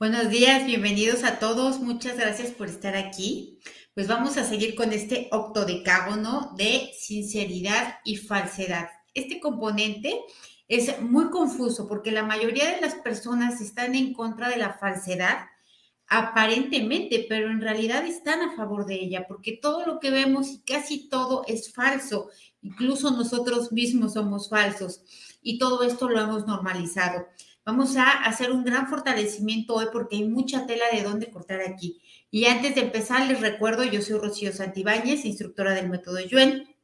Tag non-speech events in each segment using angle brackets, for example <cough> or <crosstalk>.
Buenos días, bienvenidos a todos. Muchas gracias por estar aquí. Pues vamos a seguir con este octodecágono de sinceridad y falsedad. Este componente es muy confuso porque la mayoría de las personas están en contra de la falsedad aparentemente, pero en realidad están a favor de ella, porque todo lo que vemos y casi todo es falso, incluso nosotros mismos somos falsos y todo esto lo hemos normalizado. Vamos a hacer un gran fortalecimiento hoy porque hay mucha tela de dónde cortar aquí. Y antes de empezar, les recuerdo, yo soy Rocío Santibáñez, instructora del método Yuen,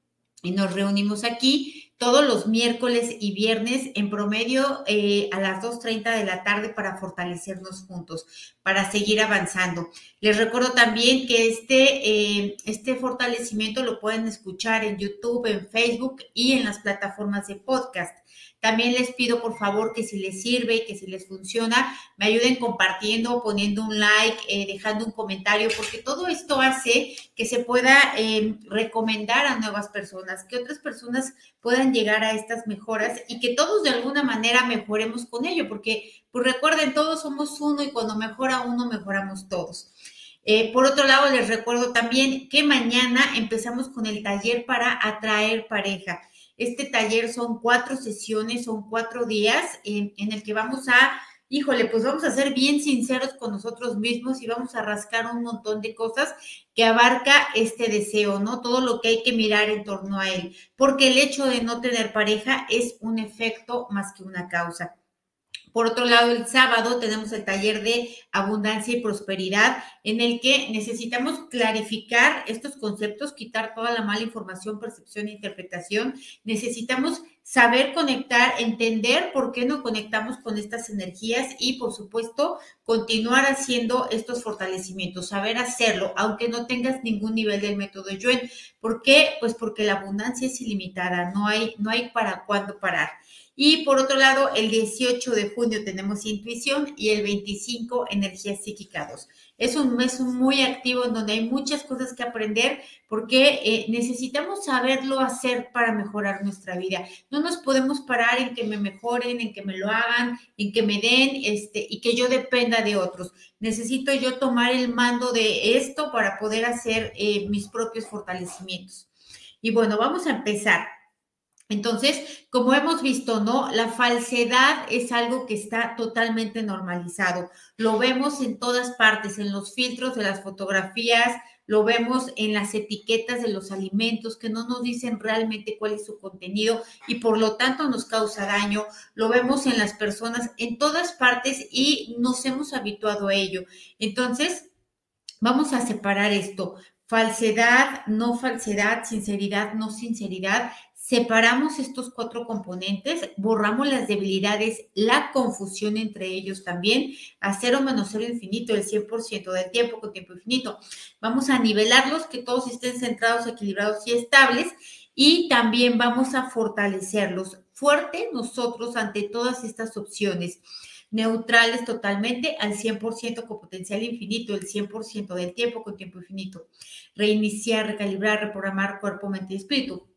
y nos reunimos aquí todos los miércoles y viernes en promedio eh, a las 2.30 de la tarde para fortalecernos juntos, para seguir avanzando. Les recuerdo también que este, eh, este fortalecimiento lo pueden escuchar en YouTube, en Facebook y en las plataformas de podcast. También les pido por favor que si les sirve y que si les funciona, me ayuden compartiendo, poniendo un like, eh, dejando un comentario, porque todo esto hace que se pueda eh, recomendar a nuevas personas, que otras personas puedan llegar a estas mejoras y que todos de alguna manera mejoremos con ello, porque pues recuerden, todos somos uno y cuando mejora uno, mejoramos todos. Eh, por otro lado, les recuerdo también que mañana empezamos con el taller para atraer pareja. Este taller son cuatro sesiones, son cuatro días en, el que vamos a, híjole, pues vamos a ser bien sinceros con nosotros mismos y vamos a rascar un montón de cosas que abarca este deseo, ¿no? Todo lo que hay que mirar en torno a él, porque el hecho de no tener pareja es un efecto más que una causa. Por otro lado, el sábado tenemos el taller de abundancia y prosperidad en el que necesitamos clarificar estos conceptos, quitar toda la mala información, percepción e interpretación. Necesitamos saber conectar, entender por qué no conectamos con estas energías y, por supuesto, continuar haciendo estos fortalecimientos, saber hacerlo, aunque no tengas ningún nivel del método Yuen. ¿Por qué? Pues porque la abundancia es ilimitada, no hay, no hay para cuándo parar. Y por otro lado, el 18 de junio tenemos intuición y el 25 energía psíquica 2. Es un mes muy activo en donde hay muchas cosas que aprender porque eh, necesitamos saberlo hacer para mejorar nuestra vida. No nos podemos parar en que me mejoren, en que me lo hagan, en que me den este, y que yo dependa de otros. Necesito yo tomar el mando de esto para poder hacer eh, mis propios fortalecimientos. Y bueno, vamos a empezar. Entonces, como hemos visto, ¿no? La falsedad es algo que está totalmente normalizado. Lo vemos en todas partes, en los filtros de las fotografías, lo vemos en las etiquetas de los alimentos que no nos dicen realmente cuál es su contenido y por lo tanto nos causa daño. Lo vemos en las personas, en todas partes y nos hemos habituado a ello. Entonces, vamos a separar esto. Falsedad, no falsedad, sinceridad, no sinceridad separamos estos cuatro componentes, borramos las debilidades, la confusión entre ellos también, a cero menos cero infinito, el 100% del tiempo con tiempo infinito. Vamos a nivelarlos, que todos estén centrados, equilibrados y estables, y también vamos a fortalecerlos fuerte nosotros ante todas estas opciones neutrales totalmente al 100% con potencial infinito, el 100% del tiempo con tiempo infinito. Reiniciar, recalibrar, reprogramar cuerpo, mente y espíritu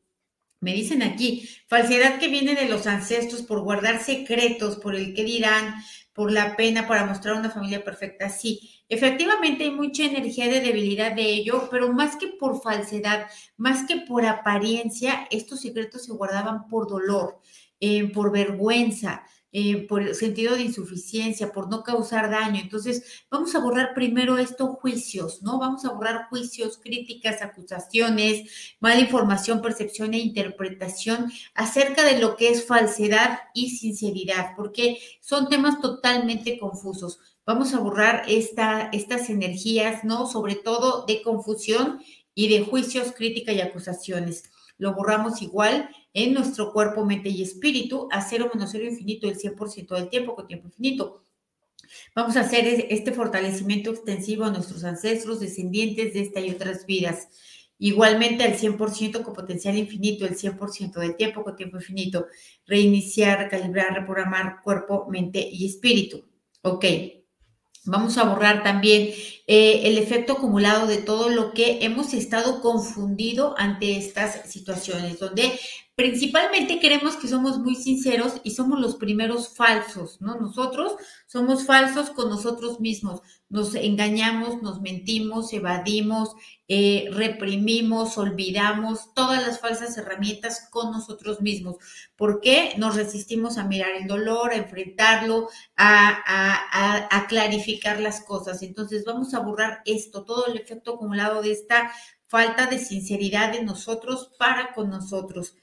me dicen aquí, falsedad que viene de los ancestros por guardar secretos, por el que dirán, por la pena para mostrar una familia perfecta. Sí, efectivamente hay mucha energía de debilidad de ello, pero más que por falsedad, más que por apariencia, estos secretos se guardaban por dolor, eh, por vergüenza, eh, por el sentido de insuficiencia, por no causar daño. Entonces, vamos a borrar primero estos juicios, ¿no? Vamos a borrar juicios, críticas, acusaciones, mala información, percepción e interpretación acerca de lo que es falsedad y sinceridad, porque son temas totalmente confusos. Vamos a borrar esta, estas energías, ¿no? Sobre todo de confusión y de juicios, crítica y acusaciones. Lo borramos igual en nuestro cuerpo, mente y espíritu a cero menos cero infinito el 100% del tiempo con tiempo infinito. Vamos a hacer este fortalecimiento extensivo a nuestros ancestros, descendientes de esta y otras vidas. Igualmente al 100% con potencial infinito, el 100% del tiempo con tiempo infinito. Reiniciar, recalibrar, reprogramar cuerpo, mente y espíritu. Ok. Vamos a borrar también eh, el efecto acumulado de todo lo que hemos estado confundido ante estas situaciones, donde principalmente creemos que somos muy sinceros y somos los primeros falsos, ¿no? Nosotros somos falsos con nosotros mismos, nos engañamos, nos mentimos, evadimos, eh, reprimimos, olvidamos todas las falsas herramientas con nosotros mismos. ¿Por qué? Nos resistimos a mirar el dolor, a enfrentarlo, a, a clarificar las cosas. Entonces vamos a borrar esto, todo el efecto acumulado de esta falta de sinceridad de nosotros para con nosotros.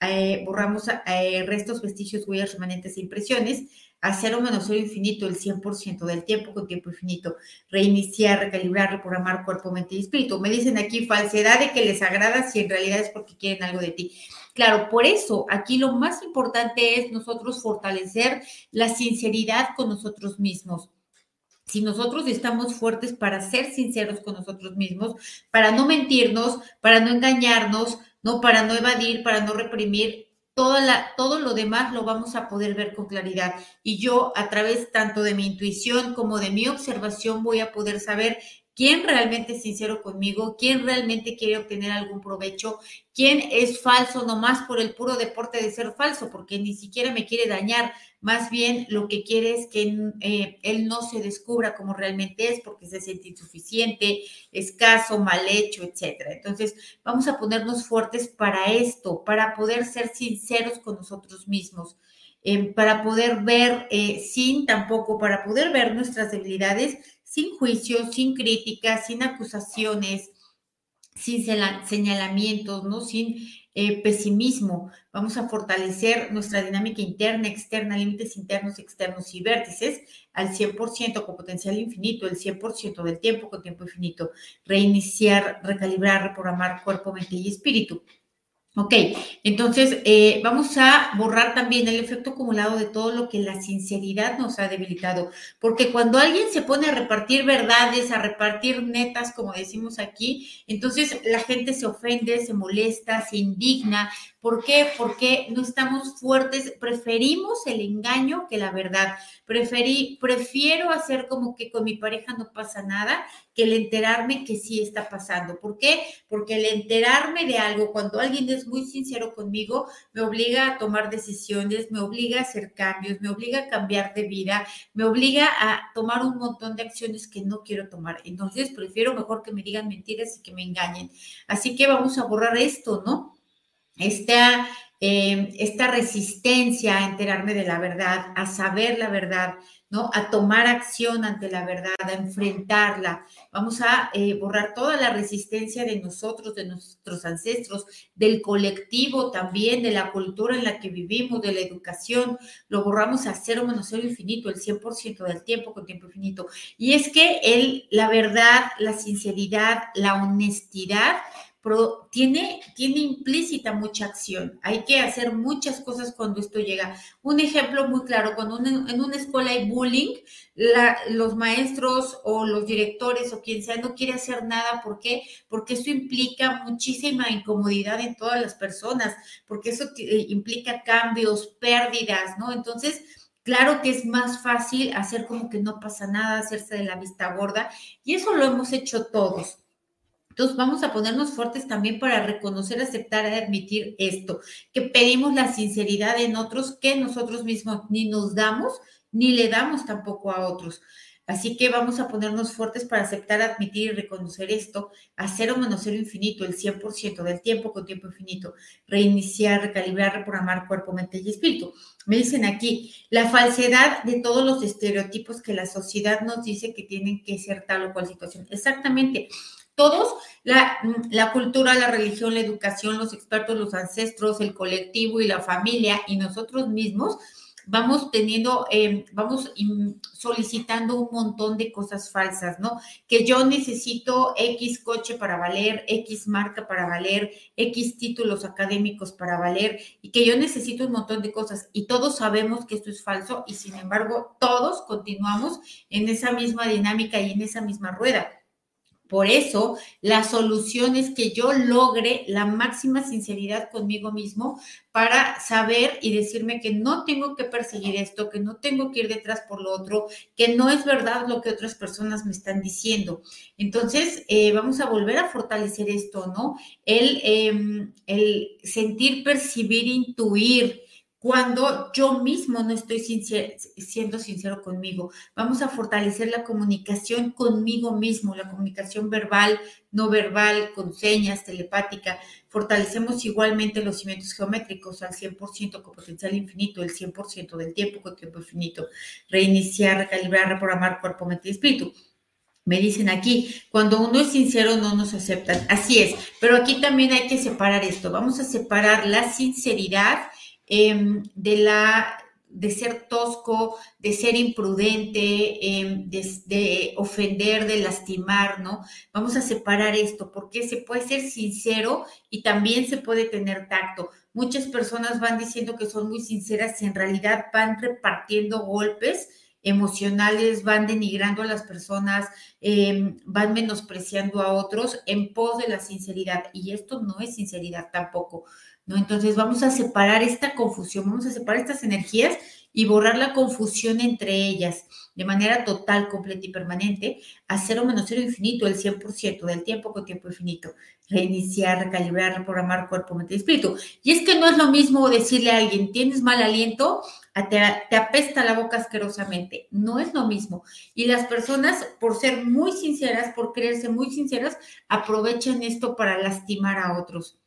Eh, borramos eh, restos, vestigios, huellas, remanentes e impresiones, a cero menos cero infinito el 100% del tiempo con tiempo infinito, reiniciar, recalibrar, reprogramar cuerpo, mente y espíritu. Me dicen aquí falsedad de que les agrada si en realidad es porque quieren algo de ti. Claro, por eso aquí lo más importante es nosotros fortalecer la sinceridad con nosotros mismos si nosotros estamos fuertes para ser sinceros con nosotros mismos, para no mentirnos, para no engañarnos, no para no evadir, para no reprimir, toda la, todo lo demás lo vamos a poder ver con claridad. Y yo a través tanto de mi intuición como de mi observación voy a poder saber quién realmente es sincero conmigo, quién realmente quiere obtener algún provecho, quién es falso nomás por el puro deporte de ser falso, porque ni siquiera me quiere dañar, más bien lo que quiere es que eh, él no se descubra como realmente es, porque se siente insuficiente, escaso, mal hecho, etc. Entonces, vamos a ponernos fuertes para esto, para poder ser sinceros con nosotros mismos. Eh, para poder ver eh, sin tampoco, para poder ver nuestras debilidades sin juicio, sin críticas, sin acusaciones, sin señalamientos, ¿no? Sin eh, pesimismo. Vamos a fortalecer nuestra dinámica interna, externa, límites internos, externos y vértices al 100% con potencial infinito, el 100% del tiempo con tiempo infinito. Reiniciar, recalibrar, reprogramar cuerpo, mente y espíritu. Ok, entonces eh, vamos a borrar también el efecto acumulado de todo lo que la sinceridad nos ha debilitado, porque cuando alguien se pone a repartir verdades, a repartir netas, como decimos aquí, entonces la gente se ofende, se molesta, se indigna, ¿Por qué? Porque no estamos fuertes, preferimos el engaño que la verdad. Preferí, prefiero hacer como que con mi pareja no pasa nada que el enterarme que sí está pasando. ¿Por qué? Porque el enterarme de algo, cuando alguien es muy sincero conmigo, me obliga a tomar decisiones, me obliga a hacer cambios, me obliga a cambiar de vida, me obliga a tomar un montón de acciones que no quiero tomar. Entonces, prefiero mejor que me digan mentiras y que me engañen. Así que vamos a borrar esto, ¿no? esta, eh, esta resistencia a enterarme de la verdad, a saber la verdad, ¿no? A tomar acción ante la verdad, a enfrentarla. Vamos a eh, borrar toda la resistencia de nosotros, de nuestros ancestros, del colectivo también, de la cultura en la que vivimos, de la educación. Lo borramos a cero menos cero infinito, el 100% del tiempo con tiempo infinito. Y es que el, la verdad, la sinceridad, la honestidad pero tiene, tiene implícita mucha acción. Hay que hacer muchas cosas cuando esto llega. Un ejemplo muy claro, cuando en una escuela hay bullying, los maestros o los directores o quien sea no quiere hacer nada. ¿Por qué? Porque eso implica muchísima incomodidad en todas las personas, porque eso eh, implica cambios, pérdidas, ¿no? Entonces, Claro que es más fácil hacer como que no pasa nada, hacerse de la vista gorda, y eso lo hemos hecho todos. Entonces vamos a ponernos fuertes también para reconocer, aceptar admitir esto, que pedimos la sinceridad en otros que nosotros mismos ni nos damos ni le damos tampoco a otros. Así que vamos a ponernos fuertes para aceptar, admitir y reconocer esto, hacer o menos cero infinito, el 100% del tiempo con tiempo infinito, reiniciar, recalibrar, reprogramar cuerpo, mente y espíritu. Me dicen aquí, la falsedad de todos los estereotipos que la sociedad nos dice que tienen que ser tal o cual situación. Exactamente. Todos, la, la, cultura, la religión, la educación, los expertos, los ancestros, el colectivo y la familia y nosotros mismos, vamos teniendo, em, vamos solicitando un montón de cosas falsas, ¿no? Que yo necesito X coche para valer, X marca para valer, X títulos académicos para valer, y que yo necesito un montón de cosas. Y todos sabemos que esto es falso, y sin embargo, todos continuamos en esa misma dinámica y en esa misma rueda. Por eso, la solución es que yo logre la máxima sinceridad conmigo mismo para saber y decirme que no tengo que perseguir esto, que no tengo que ir detrás por lo otro, que no es verdad lo que otras personas me están diciendo. Entonces, eh, vamos a volver a fortalecer esto, ¿no? El, em, el sentir, percibir, intuir cuando yo mismo no estoy siendo sincero conmigo. Vamos a fortalecer la comunicación conmigo mismo, la comunicación verbal, no verbal, con señas, telepática. Fortalecemos igualmente los cimientos geométricos al 100% con potencial infinito, el 100% del tiempo con tiempo infinito. Reiniciar, recalibrar, reprogramar cuerpo, mente y espíritu. Me dicen aquí, cuando uno es sincero no nos aceptan. Así es, pero aquí también hay que separar esto. Vamos a separar la sinceridad Em, de la de ser tosco, de ser imprudente, em, de, ofender, de lastimar, ¿no? Vamos a separar esto, porque se puede ser sincero y también se puede tener tacto. Muchas personas van diciendo que son muy sinceras y en realidad van repartiendo golpes emocionales, van denigrando a las personas, em, van menospreciando a otros en pos de la sinceridad. Y esto no es sinceridad tampoco. ¿No? Entonces vamos a separar esta confusión, vamos a separar estas energías y borrar la confusión entre ellas de manera total, completa y permanente a cero menos cero infinito, el 100% del tiempo con tiempo infinito. Reiniciar, recalibrar, reprogramar cuerpo, mente y espíritu. Y es que no es lo mismo decirle a alguien, tienes mal aliento, te, te apesta la boca asquerosamente. No es lo mismo. Y las personas, por ser muy sinceras, por creerse muy sinceras, aprovechan esto para lastimar a otros.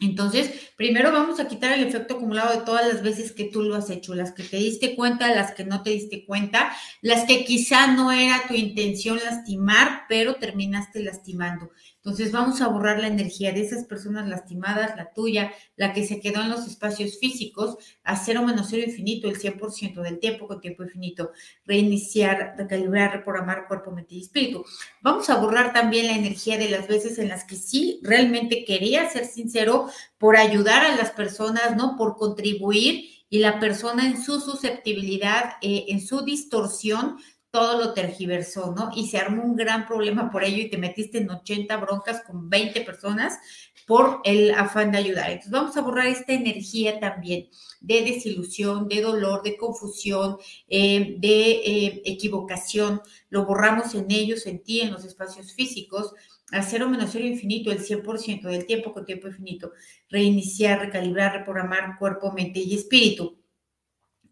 Entonces, primero vamos a quitar el efecto acumulado de todas las veces que tú lo has hecho, las que te diste cuenta, las que no te diste cuenta, las que quizá no era tu intención lastimar, pero terminaste lastimando. Entonces vamos a borrar la energía de esas personas lastimadas, la tuya, la que se quedó en los espacios físicos, a cero menos cero infinito, el 100% del tiempo con tiempo infinito, reiniciar, recalibrar, reprogramar cuerpo, mente y espíritu. Vamos a borrar también la energía de las veces en las que sí realmente quería ser sincero por ayudar a las personas, ¿no? Por contribuir y la persona en su susceptibilidad, eh, en su distorsión, todo lo tergiversó, ¿no? Y se armó un gran problema por ello y te metiste en 80 broncas con 20 personas por el afán de ayudar. Entonces vamos a borrar esta energía también de desilusión, de dolor, de confusión, eh, de eh, equivocación. Lo borramos en ellos, en ti, en los espacios físicos, a cero menos cero infinito, el 100% del tiempo con tiempo infinito. Reiniciar, recalibrar, reprogramar cuerpo, mente y espíritu.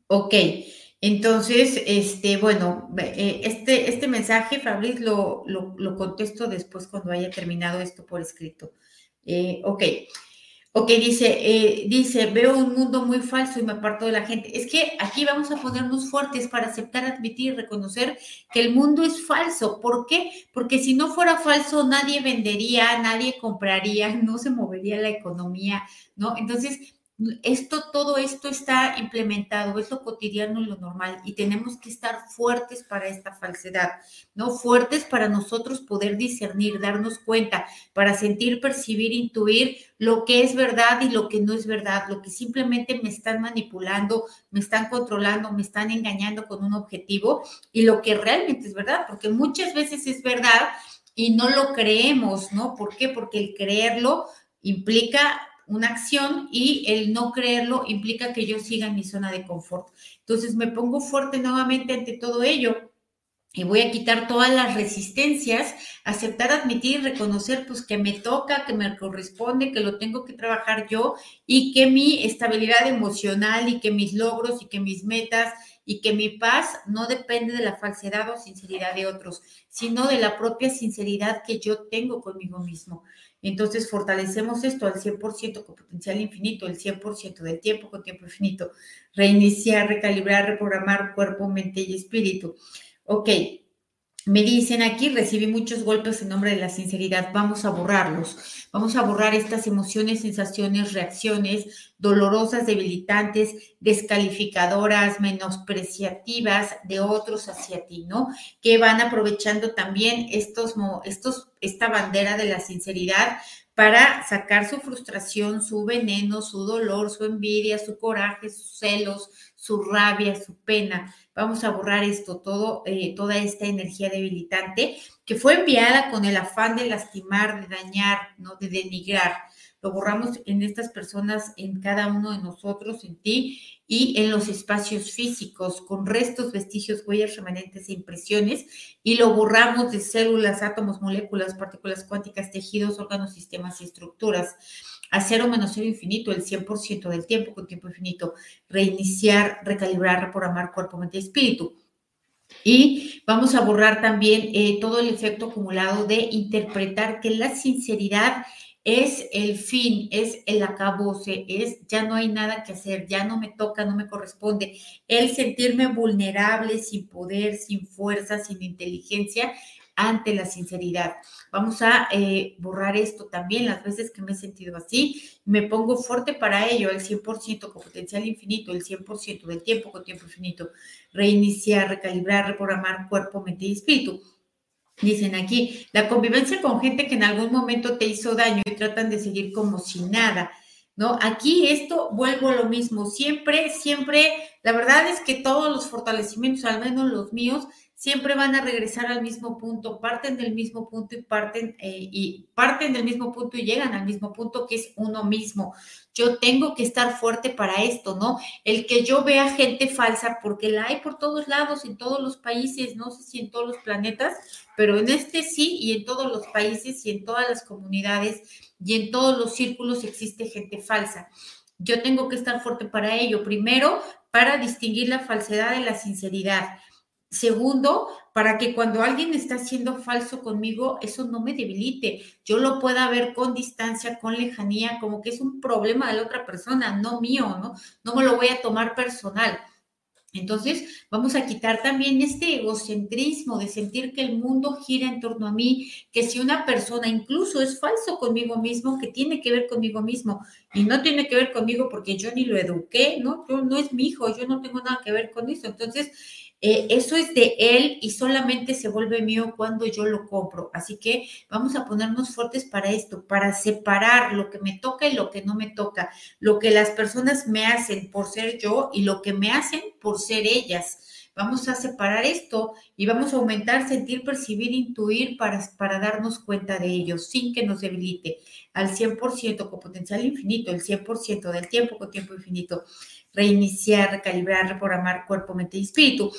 Ok. Entonces, este, bueno, eh, este, este mensaje, Fabriz, lo, lo, contesto después cuando haya terminado esto por escrito. Eh, ok. Ok, dice, eh, dice, veo un mundo muy falso y me aparto de la gente. Es que aquí vamos a ponernos fuertes para aceptar, admitir y reconocer que el mundo es falso. ¿Por qué? Porque si no fuera falso, nadie vendería, nadie compraría, <laughs> no se movería la economía, ¿no? Entonces, esto, todo esto está implementado, es lo cotidiano y lo normal, y tenemos que estar fuertes para esta falsedad, ¿no? Fuertes para nosotros poder discernir, darnos cuenta, para sentir, percibir, intuir lo que es verdad y lo que no es verdad, lo que simplemente me están manipulando, me están controlando, me están engañando con un objetivo, y lo que realmente es verdad, porque muchas veces es verdad y no lo creemos, ¿no? ¿Por qué? Porque el creerlo implica una acción y el no creerlo implica que yo siga en mi zona de confort. Entonces me pongo fuerte nuevamente ante todo ello y voy a quitar todas las resistencias, aceptar, admitir, reconocer pues que me toca, que me corresponde, que lo tengo que trabajar yo y que mi estabilidad emocional y que mis logros y que mis metas y que mi paz no depende de la falsedad o sinceridad de otros, sino de la propia sinceridad que yo tengo conmigo mismo. Entonces fortalecemos esto al 100% con potencial infinito, el 100% del tiempo con tiempo infinito. Reiniciar, recalibrar, reprogramar cuerpo, mente y espíritu. Ok, me dicen aquí, recibí muchos golpes en nombre de la sinceridad. Vamos a borrarlos. Vamos a borrar estas emociones, sensaciones, reacciones dolorosas, debilitantes, descalificadoras, menospreciativas de otros hacia ti, ¿no? Que van aprovechando también estos, estos, esta bandera de la sinceridad para sacar su frustración, su veneno, su dolor, su envidia, su coraje, sus celos, su rabia, su pena. Vamos a borrar esto, todo, eh, toda esta energía debilitante que fue enviada con el afán de lastimar, de dañar, ¿no? de denigrar. Lo borramos en estas personas, en cada uno de nosotros, en ti y en los espacios físicos, con restos, vestigios, huellas, remanentes e impresiones, y lo borramos de células, átomos, moléculas, partículas cuánticas, tejidos, órganos, sistemas y estructuras. A cero menos cero infinito, el 100% del tiempo con tiempo infinito. Reiniciar, recalibrar, reprogramar cuerpo, mente y espíritu. Y vamos a borrar también eh, todo el efecto acumulado de interpretar que la sinceridad es el fin, es el acabose, es ya no hay nada que hacer, ya no me toca, no me corresponde. El sentirme vulnerable, sin poder, sin fuerza, sin inteligencia ante la sinceridad. Vamos a eh, borrar esto también las veces que me he sentido así. Me pongo fuerte para ello, el 100% con potencial infinito, el 100% del tiempo con tiempo infinito. Reiniciar, recalibrar, reprogramar cuerpo, mente y espíritu Dicen aquí, la convivencia con gente que en algún momento te hizo daño y tratan de seguir como si nada, ¿no? Aquí esto vuelvo a lo mismo, siempre, siempre, la verdad es que todos los fortalecimientos, al menos los míos, siempre van a regresar al mismo punto, parten del mismo punto y parten eh, y parten del mismo punto y llegan al mismo punto que es uno mismo. Yo tengo que estar fuerte para esto, ¿no? El que yo vea gente falsa, porque la hay por todos lados, en todos los países, no sé si en todos los planetas, pero en este sí y en todos los países y en todas las comunidades y en todos los círculos existe gente falsa. Yo tengo que estar fuerte para ello. Primero, para distinguir la falsedad de la sinceridad. Segundo, para que cuando alguien está siendo falso conmigo, eso no me debilite. Yo lo pueda ver con distancia, con lejanía, como que es un problema de la otra persona, no mío, ¿no? No me lo voy a tomar personal. Entonces, vamos a quitar también este egocentrismo de sentir que el mundo gira en torno a mí, que si una persona incluso es falso conmigo mismo, que tiene que ver conmigo mismo y no tiene que ver conmigo porque yo ni lo eduqué, ¿no? Yo, no es mi hijo, yo no tengo nada que ver con eso. Entonces, eh, eso es de él y solamente se vuelve mío cuando yo lo compro. Así que vamos a ponernos fuertes para esto, para separar lo que me toca y lo que no me toca, lo que las personas me hacen por ser yo y lo que me hacen por ser ellas. Vamos a separar esto y vamos a aumentar, sentir, percibir, intuir para, para darnos cuenta de ello sin que nos debilite al 100% con potencial infinito, el 100% del tiempo con tiempo infinito reiniciar, recalibrar, reprogramar cuerpo, mente y espíritu.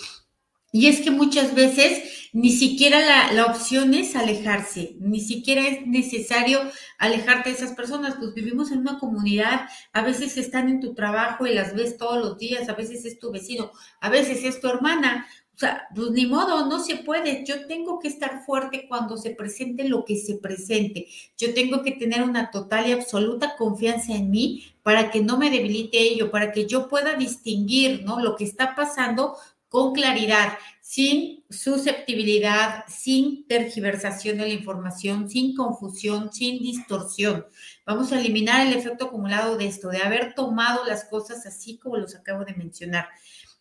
Y es que muchas veces ni siquiera la, la, opción es alejarse, ni siquiera es necesario alejarte de esas personas, pues vivimos en una comunidad, a veces están en tu trabajo y las ves todos los días, a veces es tu vecino, a veces es tu hermana, o sea, pues ni modo, no se puede. Yo tengo que estar fuerte cuando se presente lo que se presente. Yo tengo que tener una total y absoluta confianza en mí para que no me debilite ello, para que yo pueda distinguir, ¿no? Lo que está pasando con claridad, sin susceptibilidad, sin tergiversación de la información, sin confusión, sin distorsión. Vamos a eliminar el efecto acumulado de esto, de haber tomado las cosas así como los acabo de mencionar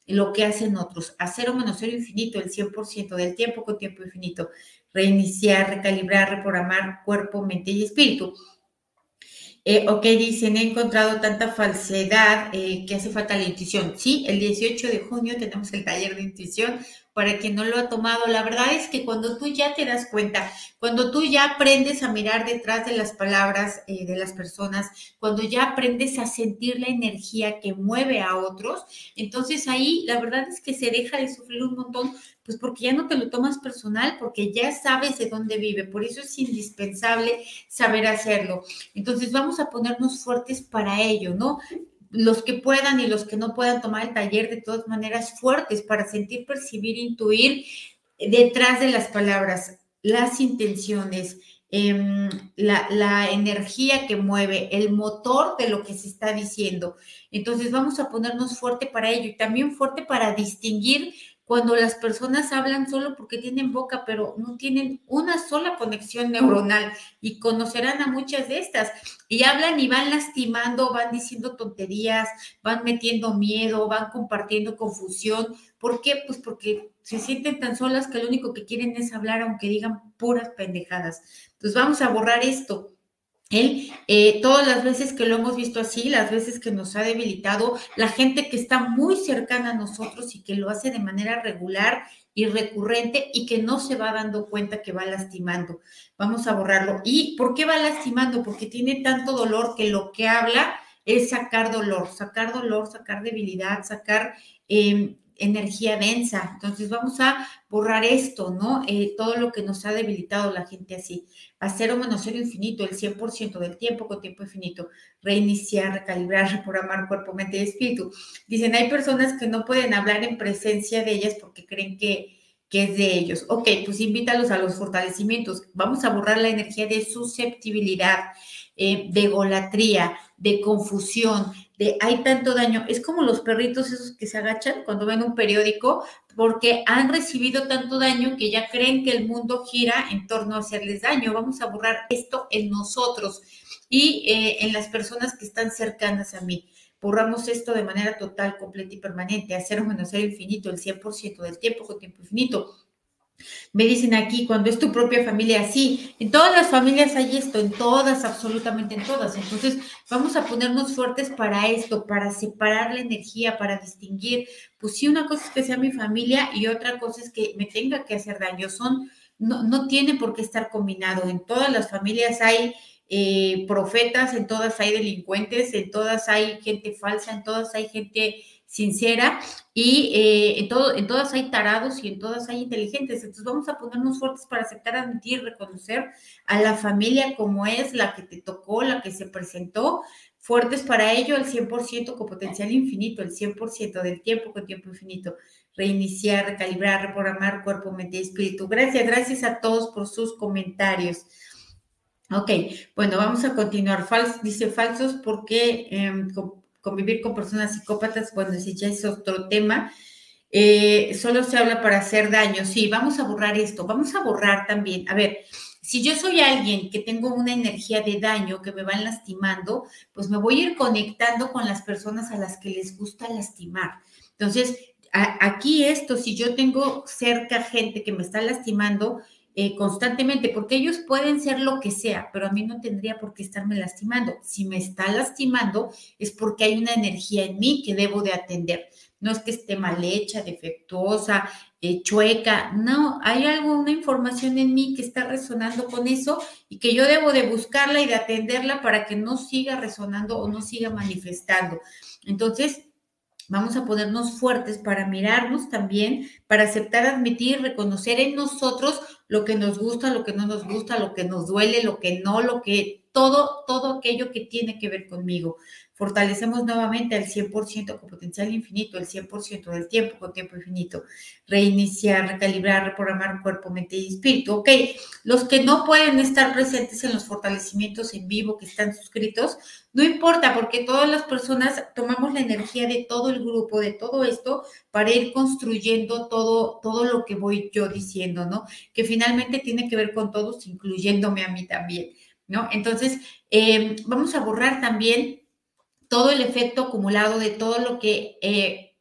lo que hacen otros, a cero menos cero infinito, el 100% del tiempo con tiempo infinito, reiniciar, recalibrar, reprogramar cuerpo, mente y espíritu. Eh, ok, dicen, he encontrado tanta falsedad eh, que hace falta la intuición. Sí, el 18 de junio tenemos el taller de intuición para quien no lo ha tomado. La verdad es que cuando tú ya te das cuenta, cuando tú ya aprendes a mirar detrás de las palabras eh, de las personas, cuando ya aprendes a sentir la energía que mueve a otros, entonces ahí la verdad es que se deja de sufrir un montón pues porque ya no te lo tomas personal, porque ya sabes de dónde vive, por eso es indispensable saber hacerlo. Entonces vamos a ponernos fuertes para ello, ¿no? Los que puedan y los que no puedan tomar el taller de todas maneras fuertes para sentir, percibir, intuir detrás de las palabras, las intenciones, em, la, la, energía que mueve, el motor de lo que se está diciendo. Entonces vamos a ponernos fuerte para ello y también fuerte para distinguir cuando las personas hablan solo porque tienen boca, pero no tienen una sola conexión neuronal y conocerán a muchas de estas. Y hablan y van lastimando, van diciendo tonterías, van metiendo miedo, van compartiendo confusión. ¿Por qué? Pues porque se sienten tan solas que lo único que quieren es hablar, aunque digan puras pendejadas. Entonces vamos a borrar esto él, eh, todas las veces que lo hemos visto así, las veces que nos ha debilitado, la gente que está muy cercana a nosotros y que lo hace de manera regular y recurrente y que no se va dando cuenta que va lastimando. Vamos a borrarlo. ¿Y por qué va lastimando? Porque tiene tanto dolor que lo que habla es sacar dolor, sacar dolor, sacar debilidad, sacar... Eh, energía densa. Entonces vamos a borrar esto, ¿no? Eh, todo lo que nos ha debilitado la gente así. A cero menos cero infinito, el 100% del tiempo con tiempo infinito. Reiniciar, recalibrar, reprogramar cuerpo, mente y espíritu. Dicen, hay personas que no pueden hablar en presencia de ellas porque creen que, que es de ellos. Ok, pues invítalos a los fortalecimientos. Vamos a borrar la energía de susceptibilidad, eh, de golatría, de confusión, de hay tanto daño. Es como los perritos esos que se agachan cuando ven un periódico porque han recibido tanto daño que ya creen que el mundo gira en torno a hacerles daño. Vamos a borrar esto en nosotros y eh, en las personas que están cercanas a mí. Borramos esto de manera total, completa y permanente, hacer un menos cero infinito, el 100% del tiempo con tiempo infinito me dicen aquí, cuando es tu propia familia, sí, en todas las familias hay esto, en todas, absolutamente en todas. Entonces, vamos a ponernos fuertes para esto, para separar la energía, para distinguir, pues sí, una cosa es que sea mi familia y otra cosa es que me tenga que hacer daño. Son, no, no tiene por qué estar combinado. En todas las familias hay eh, profetas, en todas hay delincuentes, en todas hay gente falsa, en todas hay gente sincera y eh, en, en todas hay tarados y en todas hay inteligentes. Entonces vamos a ponernos fuertes para aceptar, admitir, reconocer a la familia como es, la que te tocó, la que se presentó, fuertes para ello, el 100% con potencial infinito, el 100% del tiempo con tiempo infinito. Reiniciar, recalibrar, reprogramar cuerpo, mente y espíritu. Gracias, gracias a todos por sus comentarios. Ok, bueno, vamos a continuar. dice falsos porque em, convivir con personas psicópatas, bueno, si ya es otro tema, eh, solo se habla para hacer daño. Sí, vamos a borrar esto, vamos a borrar también. A ver, si yo soy alguien que tengo una energía de daño, que me van lastimando, pues me voy a ir conectando con las personas a las que les gusta lastimar. Entonces, aquí esto, si yo tengo cerca gente que me está lastimando, eh, constantemente, porque ellos pueden ser lo que sea, pero a mí no tendría por qué estarme lastimando. Si me está lastimando es porque hay una energía en mí que debo de atender. No es que esté mal hecha, defectuosa, eh, chueca, no, hay algo, una información en mí que está resonando con eso y que yo debo de buscarla y de atenderla para que no siga resonando o no siga manifestando. Entonces, Vamos a ponernos fuertes para mirarnos también, para aceptar, admitir, reconocer en nosotros lo que nos gusta, lo que no nos gusta, lo que nos duele, lo que no, lo que todo, todo aquello que tiene que ver conmigo fortalecemos nuevamente al 100% con potencial infinito, el 100% del tiempo con tiempo infinito, reiniciar, recalibrar, reprogramar cuerpo, mente y espíritu. Ok, los que no pueden estar presentes en los fortalecimientos en vivo que están suscritos, no importa porque todas las personas tomamos la energía de todo el grupo, de todo esto, para ir construyendo todo, todo lo que voy yo diciendo, ¿no? Que finalmente tiene que ver con todos, incluyéndome a mí también, ¿no? Entonces, eh, vamos a borrar también todo el efecto acumulado de todo lo que eh,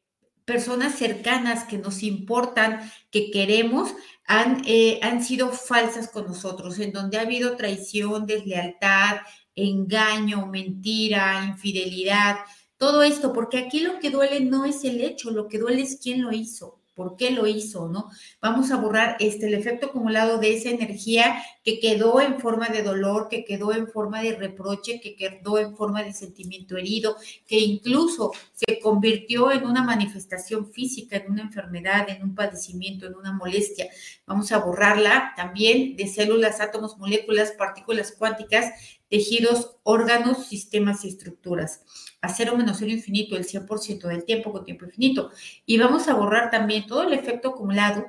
personas cercanas que nos importan, que queremos, han, eh, han sido falsas con nosotros, en donde ha habido traición, deslealtad, engaño, mentira, infidelidad, todo esto, porque aquí lo que duele no es el hecho, lo que duele es quién lo hizo por qué lo hizo, ¿no? Vamos a borrar este, el efecto acumulado de esa energía que quedó en forma de dolor, que quedó en forma de reproche, que quedó en forma de sentimiento herido, que incluso se convirtió en una manifestación física, en una enfermedad, en un padecimiento, en una molestia. Vamos a borrarla también de células, átomos, moléculas, partículas cuánticas, tejidos, órganos, sistemas y estructuras cero menos cero infinito el 100% del tiempo con tiempo infinito. Y vamos a borrar también todo el efecto acumulado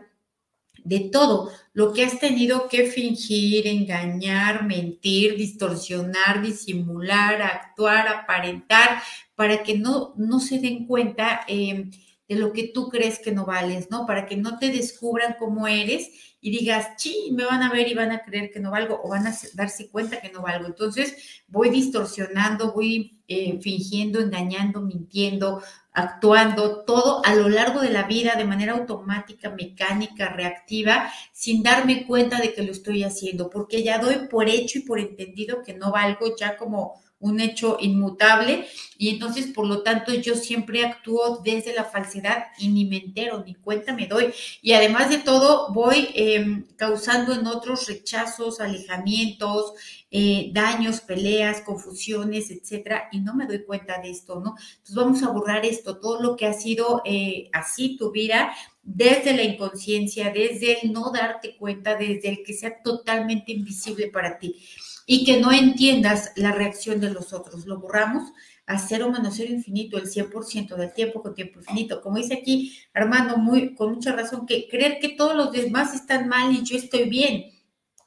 de todo lo que has tenido que fingir, engañar, mentir, distorsionar, disimular, actuar, aparentar, para que no, no se den cuenta eh, de lo que tú crees que no vales, ¿no? Para que no te descubran cómo eres y digas, sí, me van a ver y van a creer que no valgo o van a darse cuenta que no valgo. Entonces voy distorsionando, voy eh, fingiendo, engañando, mintiendo, actuando, todo a lo largo de la vida de manera automática, mecánica, reactiva, sin darme cuenta de que lo estoy haciendo, porque ya doy por hecho y por entendido que no valgo ya como un hecho inmutable y entonces por lo tanto yo siempre actúo desde la falsedad y ni me entero, ni cuenta me doy. Y además de todo voy em, causando en otros rechazos, alejamientos, eh, daños, peleas, confusiones, etcétera, y no me doy cuenta de esto, ¿no? Entonces vamos a borrar esto, todo lo que ha sido eh, así tu vida, desde la inconsciencia, desde el no darte cuenta, desde el que sea totalmente invisible para ti y que no entiendas la reacción de los otros. Lo borramos a cero menos cero infinito, el 100% del tiempo con tiempo infinito. Como dice aquí Armando, muy, con mucha razón, que creer que todos los demás están mal y yo estoy bien.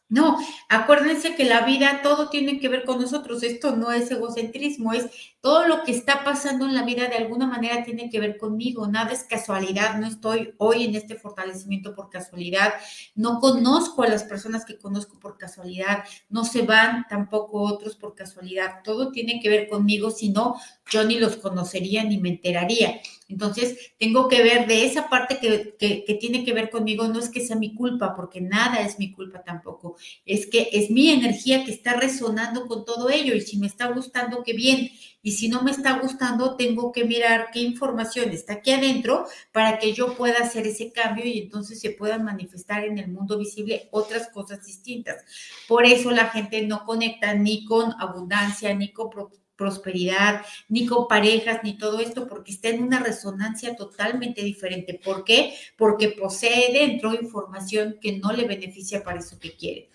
No, acuérdense que la vida todo tiene que ver con nosotros. Esto no es egocentrismo, es todo lo que está pasando en la vida de alguna manera tiene que ver conmigo. Nada es casualidad. No estoy hoy en este fortalecimiento por casualidad. No conozco a las personas que conozco por casualidad. No se van tampoco otros por casualidad. Todo tiene que ver conmigo. Si no, yo ni los conocería ni me enteraría. Entonces, tengo que ver de esa parte que, que, tiene que ver conmigo, no es que sea mi culpa, porque nada es mi culpa tampoco, es que es mi energía que está resonando con todo ello y si me está gustando, qué bien. Y si no me está gustando, tengo que mirar qué información está aquí adentro para que yo pueda hacer ese cambio y entonces se puedan manifestar en el mundo visible otras cosas distintas. Por eso la gente no conecta ni con abundancia, ni con prosperidad, ni con parejas, ni todo esto, porque está en una resonancia totalmente diferente. ¿Por qué? Porque posee dentro información que no le beneficia para eso que quiere.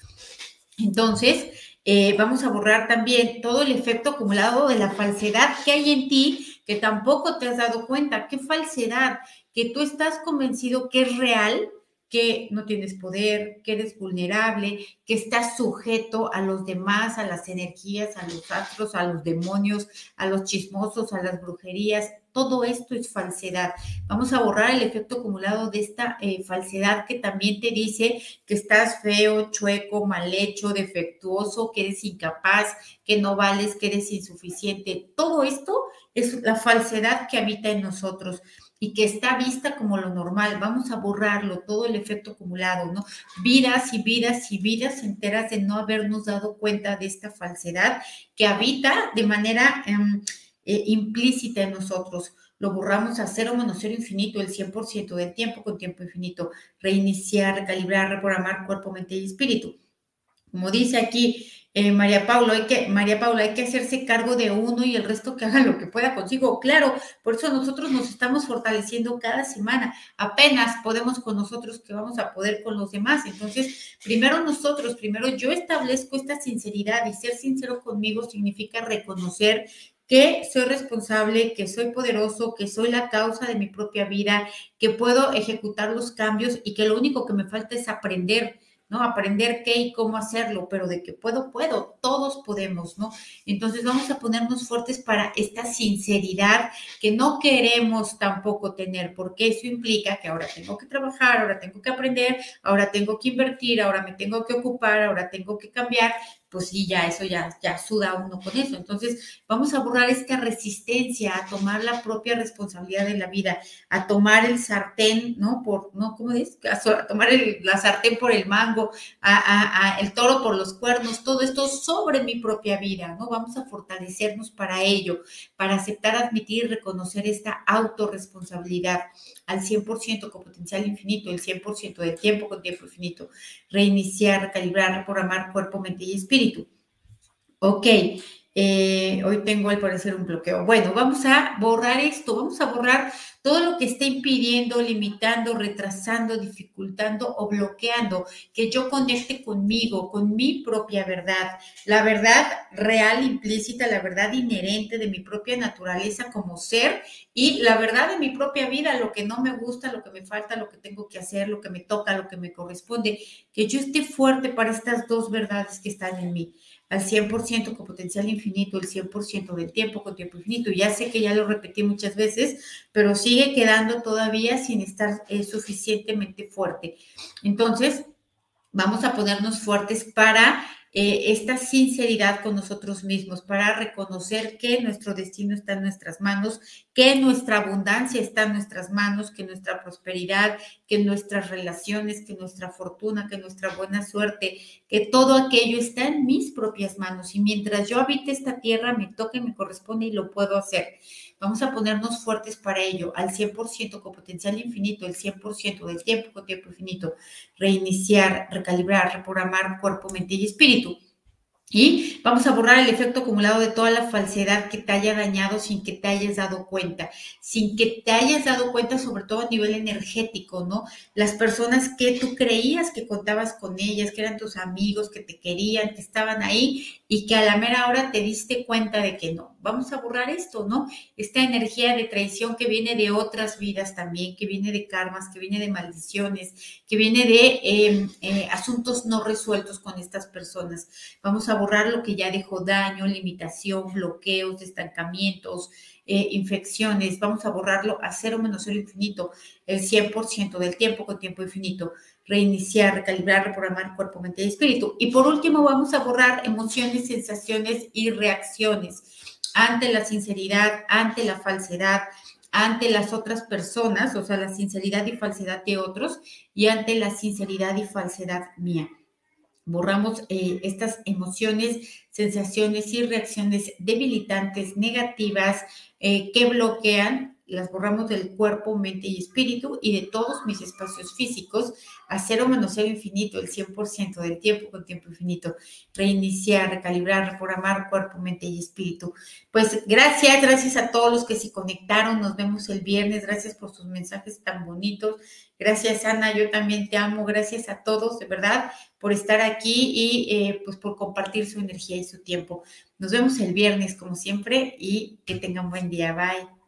Entonces, eh, vamos a borrar también todo el efecto acumulado de la falsedad que hay en ti, que tampoco te has dado cuenta. ¿Qué falsedad? Que tú estás convencido que es real, que no tienes poder, que eres vulnerable, que estás sujeto a los demás, a las energías, a los astros, a los demonios, a los chismosos, a las brujerías. Todo esto es falsedad. Vamos a borrar el efecto acumulado de esta eh, falsedad que también te dice que estás feo, chueco, mal hecho, defectuoso, que eres incapaz, que no vales, que eres insuficiente. Todo esto es la falsedad que habita en nosotros y que está vista como lo normal. Vamos a borrarlo, todo el efecto acumulado, ¿no? Vidas y vidas y vidas enteras de no habernos dado cuenta de esta falsedad que habita de manera em, eh, implícita en nosotros. Lo borramos a cero menos cero infinito, el 100% del tiempo con tiempo infinito. Reiniciar, recalibrar, reprogramar cuerpo, mente y espíritu. Como dice aquí eh, María Paula, hay que, María Paula, hay que hacerse cargo de uno y el resto que haga lo que pueda consigo. Claro, por eso nosotros nos estamos fortaleciendo cada semana. Apenas podemos con nosotros que vamos a poder con los demás. Entonces, primero nosotros, primero yo establezco esta sinceridad y ser sincero conmigo significa reconocer que soy responsable, que soy poderoso, que soy la causa de mi propia vida, que puedo ejecutar los cambios y que lo único que me falta es aprender ¿no? Aprender qué y cómo hacerlo, pero de que puedo, puedo, todos podemos, ¿no? Entonces vamos a ponernos fuertes para esta sinceridad que no queremos tampoco tener, porque eso implica que ahora tengo que trabajar, ahora tengo que aprender, ahora tengo que invertir, ahora me tengo que ocupar, ahora tengo que cambiar, pues sí, ya eso ya, ya suda uno con eso. Entonces, vamos a borrar esta resistencia a tomar la propia responsabilidad de la vida, a tomar el sartén, ¿no? Por, ¿no? ¿Cómo es? A, tomar la sartén por el mango, a, el toro por los cuernos, todo esto sobre mi propia vida, ¿no? Vamos a fortalecernos para ello, para aceptar, admitir y reconocer esta autorresponsabilidad al 100% con potencial infinito, el 100% del tiempo con tiempo infinito, reiniciar, recalibrar, reprogramar cuerpo, mente y espíritu. Ok, eh, hoy tengo al parecer un bloqueo. Bueno, vamos a borrar esto, vamos a borrar todo lo que esté impidiendo, limitando, retrasando, dificultando o bloqueando que yo conecte conmigo, con mi propia verdad, la verdad real, implícita, la verdad inherente de mi propia naturaleza como ser y la verdad de mi propia vida, lo que no me gusta, lo que me falta, lo que tengo que hacer, lo que me toca, lo que me corresponde, que yo esté fuerte para estas dos verdades que están en mí al 100% con potencial infinito, el 100% del tiempo con tiempo infinito. Ya sé que ya lo repetí muchas veces, pero sigue quedando todavía sin estar eh, suficientemente fuerte. Entonces, vamos a ponernos fuertes para eh, esta sinceridad con nosotros mismos, para reconocer que nuestro destino está en nuestras manos, que nuestra abundancia está en nuestras manos, que nuestra prosperidad, que nuestras relaciones, que nuestra fortuna, que nuestra buena suerte, que todo aquello está en mis propias manos. Y mientras yo habite esta tierra, me toque, me corresponde y lo puedo hacer. Vamos a ponernos fuertes para ello, al 100% con potencial infinito, el 100% del tiempo con tiempo infinito, reiniciar, recalibrar, reprogramar cuerpo, mente y espíritu. Y vamos a borrar el efecto acumulado de toda la falsedad que te haya dañado sin que te hayas dado cuenta, sin que te hayas dado cuenta, sobre todo a nivel energético, ¿no? Las personas que tú creías que contabas con ellas, que eran tus amigos, que te querían, que estaban ahí y que a la mera hora te diste cuenta de que no. Vamos a borrar esto, ¿no? Esta energía de traición que viene de otras vidas también, que viene de karmas, que viene de maldiciones, que viene de em, eh, asuntos no resueltos con estas personas. Vamos a borrar lo que ya dejó daño, limitación, bloqueos, estancamientos, eh, infecciones. Vamos a borrarlo a cero menos cero infinito, el 100% del tiempo con tiempo infinito reiniciar, recalibrar, reprogramar cuerpo, mente y espíritu. Y por último, vamos a borrar emociones, sensaciones y reacciones ante la sinceridad, ante la falsedad, ante las otras personas, o sea, la sinceridad y falsedad de otros, y ante la sinceridad y falsedad mía. Borramos eh, estas emociones, sensaciones y reacciones debilitantes, negativas, eh, que bloquean las borramos del cuerpo, mente y espíritu y de todos mis espacios físicos a cero menos cero infinito, el 100% del tiempo con tiempo infinito. Reiniciar, recalibrar, reprogramar cuerpo, mente y espíritu. Pues gracias, gracias a todos los que se conectaron. Nos vemos el viernes. Gracias por sus mensajes tan bonitos. Gracias, Ana. Yo también te amo. Gracias a todos, de verdad, por estar aquí y eh, pues por compartir su energía y su tiempo. Nos vemos el viernes, como siempre, y que tengan buen día. Bye.